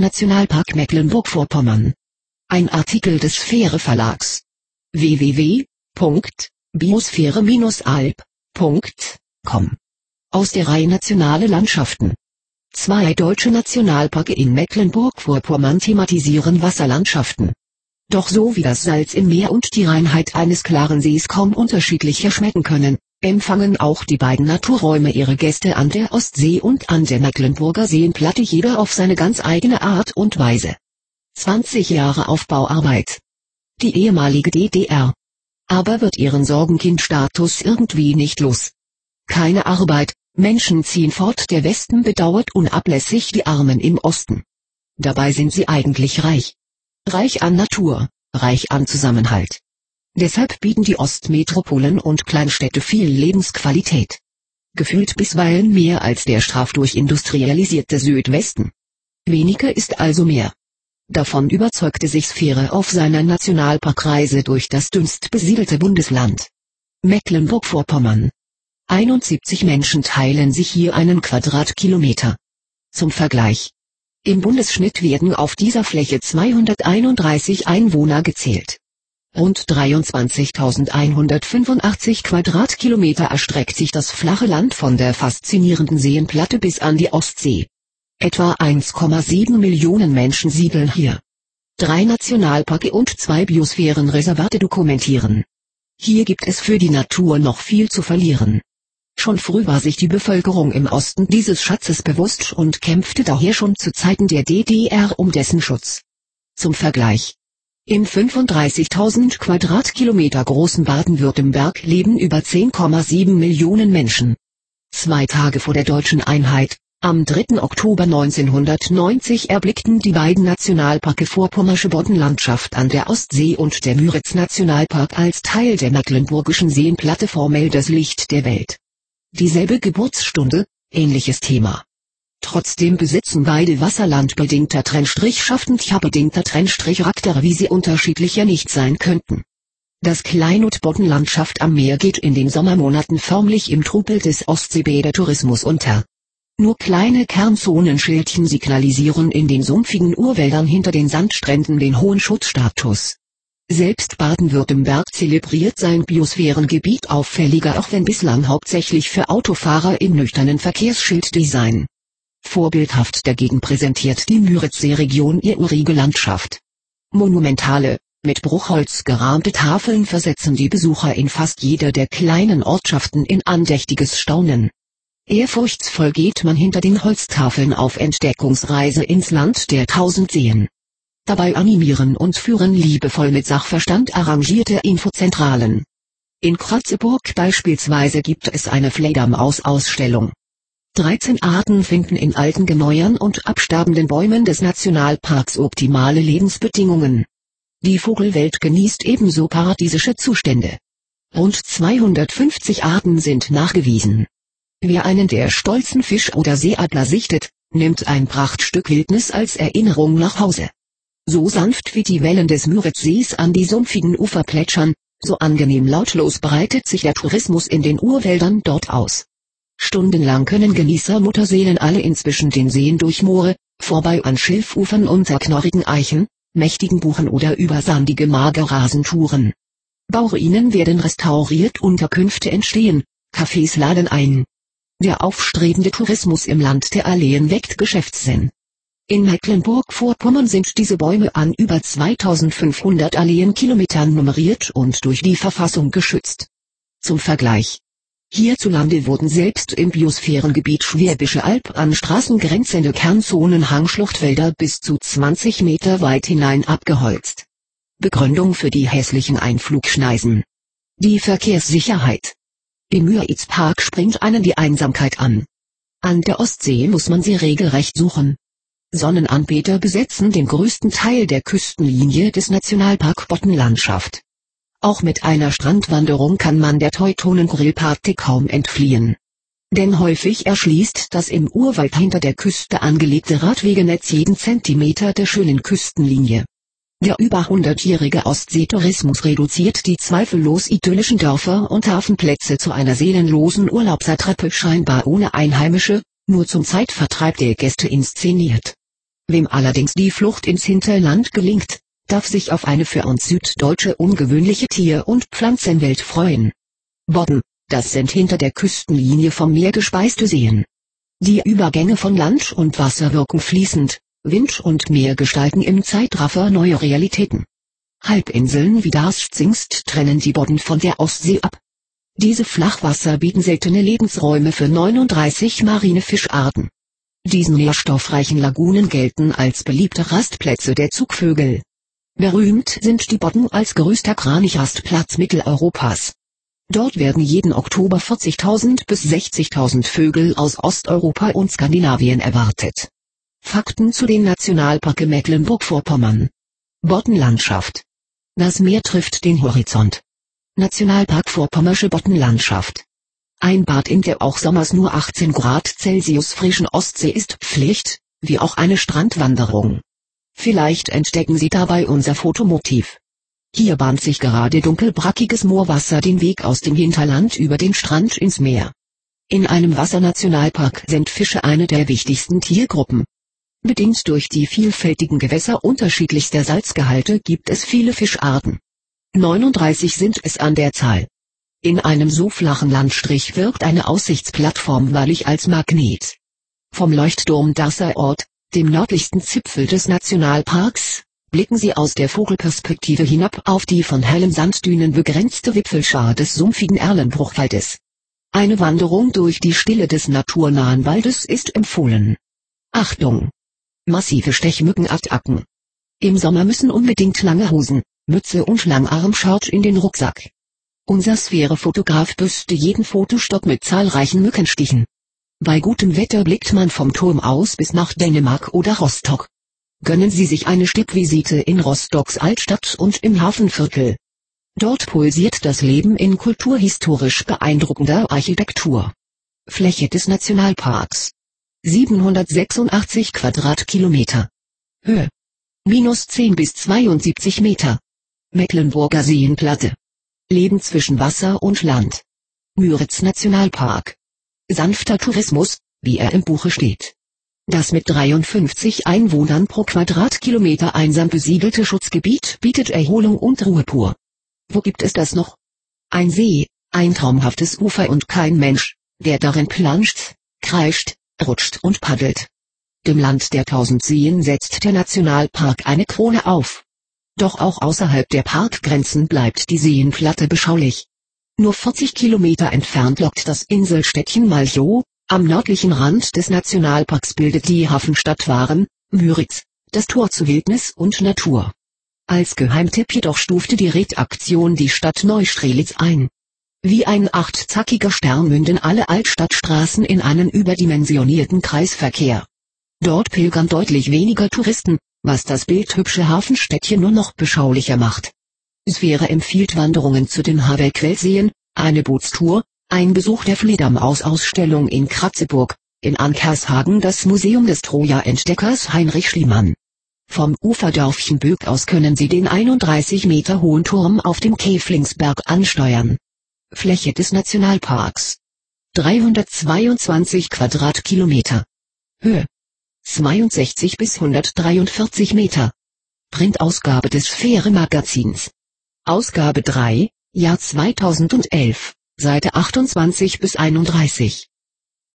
Nationalpark Mecklenburg-Vorpommern. Ein Artikel des Sphäre Verlags. www.biosphäre-alb.com Aus der Reihe Nationale Landschaften. Zwei deutsche Nationalparke in Mecklenburg-Vorpommern thematisieren Wasserlandschaften. Doch so wie das Salz im Meer und die Reinheit eines klaren Sees kaum unterschiedlicher schmecken können, empfangen auch die beiden Naturräume ihre Gäste an der Ostsee und an der Mecklenburger Seenplatte jeder auf seine ganz eigene Art und Weise. 20 Jahre Aufbauarbeit. Die ehemalige DDR. Aber wird ihren Sorgenkindstatus irgendwie nicht los. Keine Arbeit, Menschen ziehen fort, der Westen bedauert unablässig die Armen im Osten. Dabei sind sie eigentlich reich. Reich an Natur, reich an Zusammenhalt. Deshalb bieten die Ostmetropolen und Kleinstädte viel Lebensqualität. Gefühlt bisweilen mehr als der strafdurchindustrialisierte Südwesten. Weniger ist also mehr. Davon überzeugte sich Sphäre auf seiner Nationalparkreise durch das dünnst besiedelte Bundesland. Mecklenburg-Vorpommern. 71 Menschen teilen sich hier einen Quadratkilometer. Zum Vergleich. Im Bundesschnitt werden auf dieser Fläche 231 Einwohner gezählt. Rund 23.185 Quadratkilometer erstreckt sich das flache Land von der faszinierenden Seenplatte bis an die Ostsee. Etwa 1,7 Millionen Menschen siedeln hier. Drei Nationalparke und zwei Biosphärenreservate dokumentieren. Hier gibt es für die Natur noch viel zu verlieren. Schon früh war sich die Bevölkerung im Osten dieses Schatzes bewusst und kämpfte daher schon zu Zeiten der DDR um dessen Schutz. Zum Vergleich. Im 35.000 Quadratkilometer großen Baden-Württemberg leben über 10,7 Millionen Menschen. Zwei Tage vor der deutschen Einheit, am 3. Oktober 1990 erblickten die beiden Nationalparke Vorpommersche Boddenlandschaft an der Ostsee und der Müritz Nationalpark als Teil der Mecklenburgischen Seenplatte formell das Licht der Welt. Dieselbe Geburtsstunde, ähnliches Thema. Trotzdem besitzen beide wasserlandbedingter Trennstrich schaffend-bedingter Trennstrich Charaktere wie sie unterschiedlicher nicht sein könnten. Das Kleinod-Boddenlandschaft am Meer geht in den Sommermonaten förmlich im Trubel des Ostseebädertourismus unter. Nur kleine Kernzonenschildchen signalisieren in den sumpfigen Urwäldern hinter den Sandstränden den hohen Schutzstatus. Selbst Baden-Württemberg zelebriert sein Biosphärengebiet auffälliger auch wenn bislang hauptsächlich für Autofahrer im nüchternen Verkehrsschilddesign. Vorbildhaft dagegen präsentiert die Müritzsee-Region ihr urige Landschaft. Monumentale, mit Bruchholz gerahmte Tafeln versetzen die Besucher in fast jeder der kleinen Ortschaften in andächtiges Staunen. Ehrfurchtsvoll geht man hinter den Holztafeln auf Entdeckungsreise ins Land der tausend Seen. Dabei animieren und führen liebevoll mit Sachverstand arrangierte Infozentralen. In Kratzeburg beispielsweise gibt es eine Fledermaus-Ausstellung. 13 Arten finden in alten Gemäuern und absterbenden Bäumen des Nationalparks optimale Lebensbedingungen. Die Vogelwelt genießt ebenso paradiesische Zustände. Rund 250 Arten sind nachgewiesen. Wer einen der stolzen Fisch- oder Seeadler sichtet, nimmt ein Prachtstück Wildnis als Erinnerung nach Hause. So sanft wie die Wellen des Müritzsees an die sumpfigen Ufer plätschern, so angenehm lautlos breitet sich der Tourismus in den Urwäldern dort aus. Stundenlang können Genießer Mutterseelen alle inzwischen den Seen durch Moore, vorbei an Schilfufern unter knorrigen Eichen, mächtigen Buchen oder über sandige Magerrasen touren. Bauruinen werden restauriert, Unterkünfte entstehen, Cafés laden ein. Der aufstrebende Tourismus im Land der Alleen weckt Geschäftssinn. In Mecklenburg-Vorpommern sind diese Bäume an über 2500 Alleenkilometern nummeriert und durch die Verfassung geschützt. Zum Vergleich. Hierzulande wurden selbst im Biosphärengebiet Schwäbische Alb an straßengrenzende Kernzonen Hangschluchtwälder bis zu 20 Meter weit hinein abgeholzt. Begründung für die hässlichen Einflugschneisen. Die Verkehrssicherheit. Im Müritzpark springt einen die Einsamkeit an. An der Ostsee muss man sie regelrecht suchen. Sonnenanbeter besetzen den größten Teil der Küstenlinie des Nationalpark Boddenlandschaft. Auch mit einer Strandwanderung kann man der Teutonen-Grillparty kaum entfliehen. Denn häufig erschließt das im Urwald hinter der Küste angelegte Radwegenetz jeden Zentimeter der schönen Küstenlinie. Der über hundertjährige Ostseetourismus reduziert die zweifellos idyllischen Dörfer und Hafenplätze zu einer seelenlosen Urlaubsattrappe scheinbar ohne Einheimische, nur zum Zeitvertreib der Gäste inszeniert. Wem allerdings die Flucht ins Hinterland gelingt, darf sich auf eine für uns Süddeutsche ungewöhnliche Tier- und Pflanzenwelt freuen. Bodden, das sind hinter der Küstenlinie vom Meer gespeiste Seen. Die Übergänge von Land und Wasser wirken fließend, Wind und Meer gestalten im Zeitraffer neue Realitäten. Halbinseln wie Darst-Zingst trennen die Bodden von der Ostsee ab. Diese Flachwasser bieten seltene Lebensräume für 39 marine Fischarten. Diesen nährstoffreichen Lagunen gelten als beliebte Rastplätze der Zugvögel. Berühmt sind die Bodden als größter Kranichrastplatz Mitteleuropas. Dort werden jeden Oktober 40.000 bis 60.000 Vögel aus Osteuropa und Skandinavien erwartet. Fakten zu den Nationalparke Mecklenburg-Vorpommern. Boddenlandschaft. Das Meer trifft den Horizont. Nationalpark Vorpommersche Boddenlandschaft. Ein Bad in der auch sommers nur 18 Grad Celsius frischen Ostsee ist Pflicht, wie auch eine Strandwanderung. Vielleicht entdecken Sie dabei unser Fotomotiv. Hier bahnt sich gerade dunkelbrackiges Moorwasser den Weg aus dem Hinterland über den Strand ins Meer. In einem Wassernationalpark sind Fische eine der wichtigsten Tiergruppen. Bedingt durch die vielfältigen Gewässer unterschiedlichster Salzgehalte gibt es viele Fischarten. 39 sind es an der Zahl. In einem so flachen Landstrich wirkt eine Aussichtsplattform wahrlich als Magnet. Vom Leuchtturm Darßer Ort, dem nördlichsten Zipfel des Nationalparks, blicken sie aus der Vogelperspektive hinab auf die von hellen Sanddünen begrenzte Wipfelschar des sumpfigen Erlenbruchwaldes. Eine Wanderung durch die Stille des naturnahen Waldes ist empfohlen. Achtung! Massive Stechmückenattacken. Im Sommer müssen unbedingt lange Hosen, Mütze und Langarmschort in den Rucksack. Unser Sphärefotograf büßte jeden Fotostock mit zahlreichen Mückenstichen. Bei gutem Wetter blickt man vom Turm aus bis nach Dänemark oder Rostock. Gönnen Sie sich eine Stippvisite in Rostocks Altstadt und im Hafenviertel. Dort pulsiert das Leben in kulturhistorisch beeindruckender Architektur. Fläche des Nationalparks. 786 Quadratkilometer. Höhe. Minus 10 bis 72 Meter. Mecklenburger Seenplatte. Leben zwischen Wasser und Land. Müritz Nationalpark. Sanfter Tourismus, wie er im Buche steht. Das mit 53 Einwohnern pro Quadratkilometer einsam besiedelte Schutzgebiet bietet Erholung und Ruhe pur. Wo gibt es das noch? Ein See, ein traumhaftes Ufer und kein Mensch, der darin planscht, kreischt, rutscht und paddelt. Dem Land der tausend Seen setzt der Nationalpark eine Krone auf. Doch auch außerhalb der Parkgrenzen bleibt die Seenplatte beschaulich. Nur 40 Kilometer entfernt lockt das Inselstädtchen Malchow, am nördlichen Rand des Nationalparks bildet die Hafenstadt Waren, Müritz, das Tor zu Wildnis und Natur. Als Geheimtipp jedoch stufte die Redaktion die Stadt Neustrelitz ein. Wie ein achtzackiger Stern münden alle Altstadtstraßen in einen überdimensionierten Kreisverkehr. Dort pilgern deutlich weniger Touristen, was das bildhübsche Hafenstädtchen nur noch beschaulicher macht. Sphäre empfiehlt Wanderungen zu den Havel-Quellseen, eine Bootstour, ein Besuch der Fledermaus-Ausstellung in Kratzeburg, in Ankershagen das Museum des Troja-Entdeckers Heinrich Schliemann. Vom Uferdörfchen Böck aus können Sie den 31 Meter hohen Turm auf dem Käflingsberg ansteuern. Fläche des Nationalparks. 322 Quadratkilometer. Höhe. 62 bis 143 Meter. Printausgabe des Fähre Magazins. Ausgabe 3, Jahr 2011. Seite 28 bis 31